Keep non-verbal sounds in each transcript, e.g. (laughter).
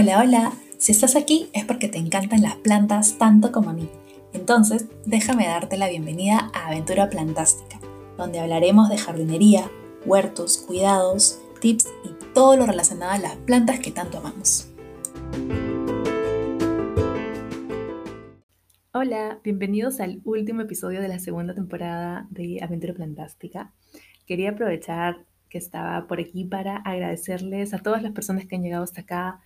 Hola, hola. Si estás aquí es porque te encantan las plantas tanto como a mí. Entonces, déjame darte la bienvenida a Aventura Plantástica, donde hablaremos de jardinería, huertos, cuidados, tips y todo lo relacionado a las plantas que tanto amamos. Hola, bienvenidos al último episodio de la segunda temporada de Aventura Plantástica. Quería aprovechar que estaba por aquí para agradecerles a todas las personas que han llegado hasta acá,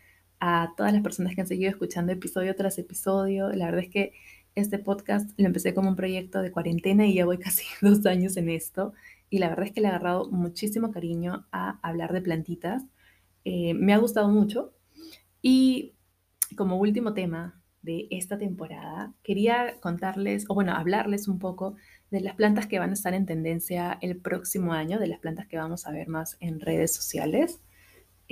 a todas las personas que han seguido escuchando episodio tras episodio. La verdad es que este podcast lo empecé como un proyecto de cuarentena y ya voy (laughs) casi dos años en esto. Y la verdad es que le he agarrado muchísimo cariño a hablar de plantitas. Eh, me ha gustado mucho. Y como último tema de esta temporada, quería contarles, o bueno, hablarles un poco de las plantas que van a estar en tendencia el próximo año, de las plantas que vamos a ver más en redes sociales.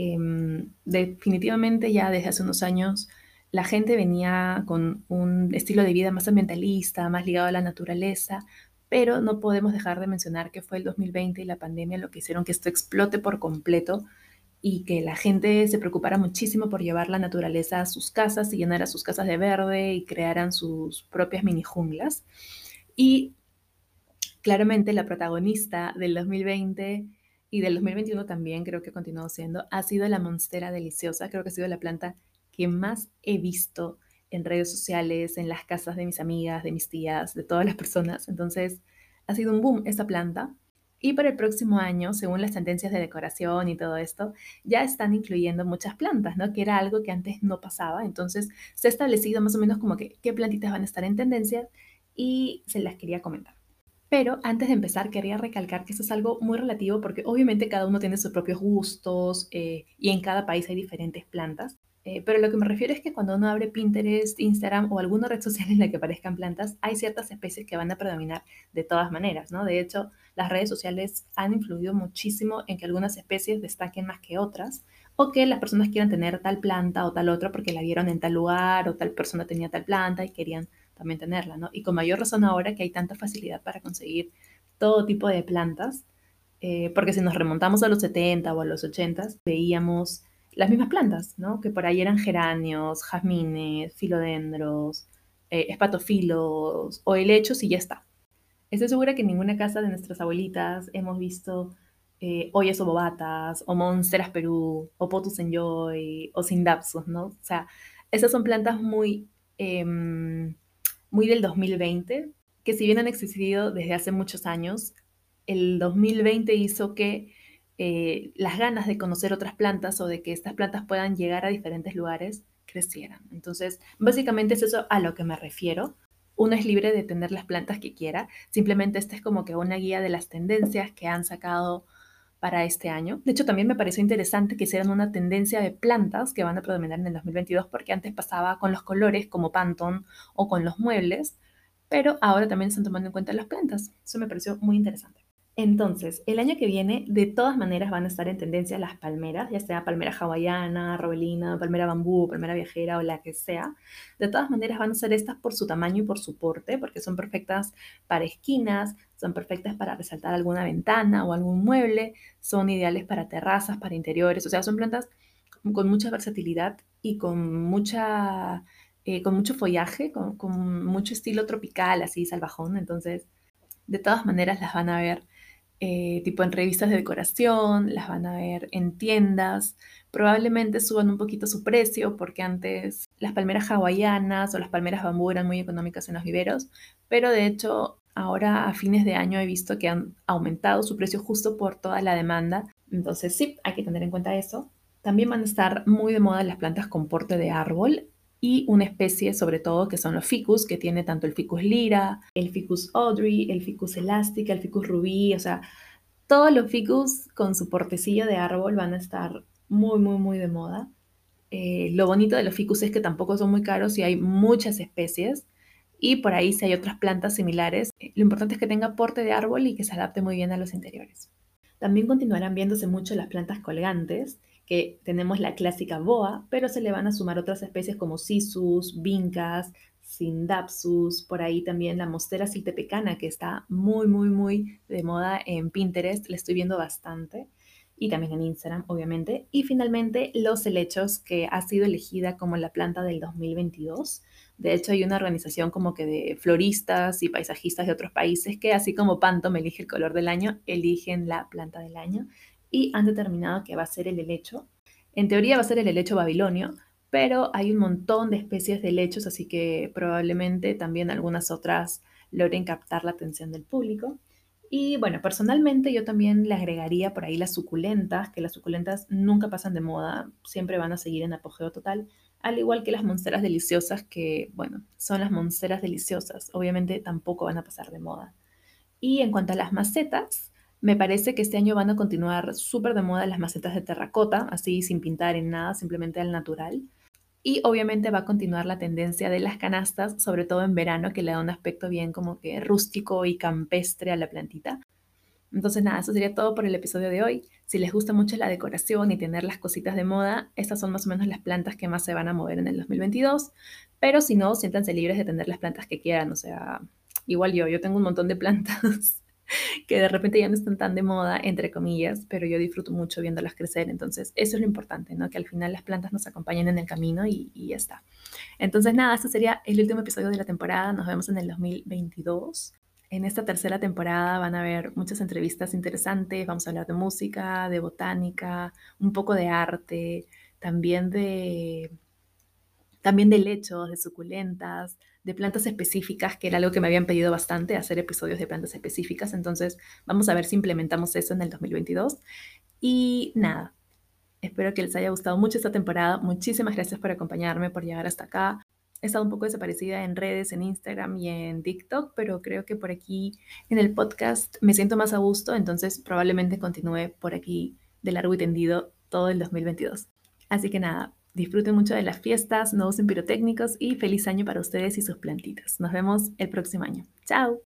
Em, definitivamente ya desde hace unos años la gente venía con un estilo de vida más ambientalista, más ligado a la naturaleza, pero no podemos dejar de mencionar que fue el 2020 y la pandemia lo que hicieron que esto explote por completo y que la gente se preocupara muchísimo por llevar la naturaleza a sus casas y llenar a sus casas de verde y crearan sus propias mini junglas. Y claramente la protagonista del 2020 y del 2021 también creo que ha siendo, ha sido la monstera deliciosa. Creo que ha sido la planta que más he visto en redes sociales, en las casas de mis amigas, de mis tías, de todas las personas. Entonces, ha sido un boom esa planta. Y para el próximo año, según las tendencias de decoración y todo esto, ya están incluyendo muchas plantas, ¿no? Que era algo que antes no pasaba. Entonces, se ha establecido más o menos como que qué plantitas van a estar en tendencias y se las quería comentar. Pero antes de empezar, quería recalcar que eso es algo muy relativo porque obviamente cada uno tiene sus propios gustos eh, y en cada país hay diferentes plantas. Eh, pero lo que me refiero es que cuando uno abre Pinterest, Instagram o alguna red social en la que aparezcan plantas, hay ciertas especies que van a predominar de todas maneras, ¿no? De hecho, las redes sociales han influido muchísimo en que algunas especies destaquen más que otras o que las personas quieran tener tal planta o tal otra porque la vieron en tal lugar o tal persona tenía tal planta y querían también tenerla, ¿no? Y con mayor razón ahora que hay tanta facilidad para conseguir todo tipo de plantas, eh, porque si nos remontamos a los 70 o a los 80, veíamos las mismas plantas, ¿no? Que por ahí eran geranios, jazmines, filodendros, eh, espatofilos o helechos y ya está. Estoy segura que en ninguna casa de nuestras abuelitas hemos visto eh, oyes o bobatas, o monsteras perú, o potus enjoy, o sindapsus, ¿no? O sea, esas son plantas muy em, muy del 2020, que si bien han existido desde hace muchos años, el 2020 hizo que eh, las ganas de conocer otras plantas o de que estas plantas puedan llegar a diferentes lugares crecieran. Entonces, básicamente es eso a lo que me refiero. Uno es libre de tener las plantas que quiera, simplemente esta es como que una guía de las tendencias que han sacado para este año. De hecho, también me pareció interesante que hicieran una tendencia de plantas que van a predominar en el 2022, porque antes pasaba con los colores como Pantone o con los muebles, pero ahora también están tomando en cuenta las plantas. Eso me pareció muy interesante. Entonces, el año que viene, de todas maneras, van a estar en tendencia las palmeras, ya sea palmera hawaiana, robelina, palmera bambú, palmera viajera o la que sea. De todas maneras, van a ser estas por su tamaño y por su porte, porque son perfectas para esquinas, son perfectas para resaltar alguna ventana o algún mueble, son ideales para terrazas, para interiores, o sea, son plantas con mucha versatilidad y con mucha... Eh, con mucho follaje, con, con mucho estilo tropical, así salvajón. Entonces, de todas maneras las van a ver eh, tipo en revistas de decoración, las van a ver en tiendas, probablemente suban un poquito su precio porque antes las palmeras hawaianas o las palmeras bambú eran muy económicas en los viveros, pero de hecho ahora a fines de año he visto que han aumentado su precio justo por toda la demanda, entonces sí, hay que tener en cuenta eso. También van a estar muy de moda las plantas con porte de árbol y una especie sobre todo que son los ficus, que tiene tanto el ficus lira, el ficus audrey, el ficus elástica, el ficus rubí, o sea, todos los ficus con su portecillo de árbol van a estar muy, muy, muy de moda. Eh, lo bonito de los ficus es que tampoco son muy caros y hay muchas especies. Y por ahí si hay otras plantas similares, eh, lo importante es que tenga porte de árbol y que se adapte muy bien a los interiores. También continuarán viéndose mucho las plantas colgantes, que tenemos la clásica boa, pero se le van a sumar otras especies como sisus, vincas, sindapsus, por ahí también la mostera siltepecana, que está muy, muy, muy de moda en Pinterest, la estoy viendo bastante. y también en Instagram, obviamente. Y finalmente, los helechos, que ha sido elegida como la planta del 2022. De hecho, hay una organización como que de floristas y paisajistas de otros países que, así como Panto me elige el color del año, eligen la planta del año y han determinado que va a ser el helecho. En teoría va a ser el helecho babilonio, pero hay un montón de especies de helechos, así que probablemente también algunas otras logren captar la atención del público. Y bueno, personalmente yo también le agregaría por ahí las suculentas, que las suculentas nunca pasan de moda, siempre van a seguir en apogeo total, al igual que las monsteras deliciosas, que bueno, son las monsteras deliciosas, obviamente tampoco van a pasar de moda. Y en cuanto a las macetas, me parece que este año van a continuar súper de moda las macetas de terracota, así sin pintar en nada, simplemente al natural. Y obviamente va a continuar la tendencia de las canastas, sobre todo en verano, que le da un aspecto bien como que rústico y campestre a la plantita. Entonces nada, eso sería todo por el episodio de hoy. Si les gusta mucho la decoración y tener las cositas de moda, estas son más o menos las plantas que más se van a mover en el 2022. Pero si no, siéntanse libres de tener las plantas que quieran. O sea, igual yo, yo tengo un montón de (laughs) plantas (laughs) que de repente ya no están tan de moda, entre comillas, pero yo disfruto mucho viéndolas crecer. Entonces, eso es lo importante, ¿no? Que al final las plantas nos acompañen en el camino y, y ya está. Entonces, nada, este sería el último episodio de la temporada. Nos vemos en el 2022. En esta tercera temporada van a haber muchas entrevistas interesantes. Vamos a hablar de música, de botánica, un poco de arte, también de también de lechos, de suculentas, de plantas específicas, que era algo que me habían pedido bastante, hacer episodios de plantas específicas. Entonces, vamos a ver si implementamos eso en el 2022. Y nada, espero que les haya gustado mucho esta temporada. Muchísimas gracias por acompañarme, por llegar hasta acá. He estado un poco desaparecida en redes, en Instagram y en TikTok, pero creo que por aquí en el podcast me siento más a gusto, entonces probablemente continúe por aquí de largo y tendido todo el 2022. Así que nada, Disfruten mucho de las fiestas, no usen pirotécnicos y feliz año para ustedes y sus plantitas. Nos vemos el próximo año. Chao.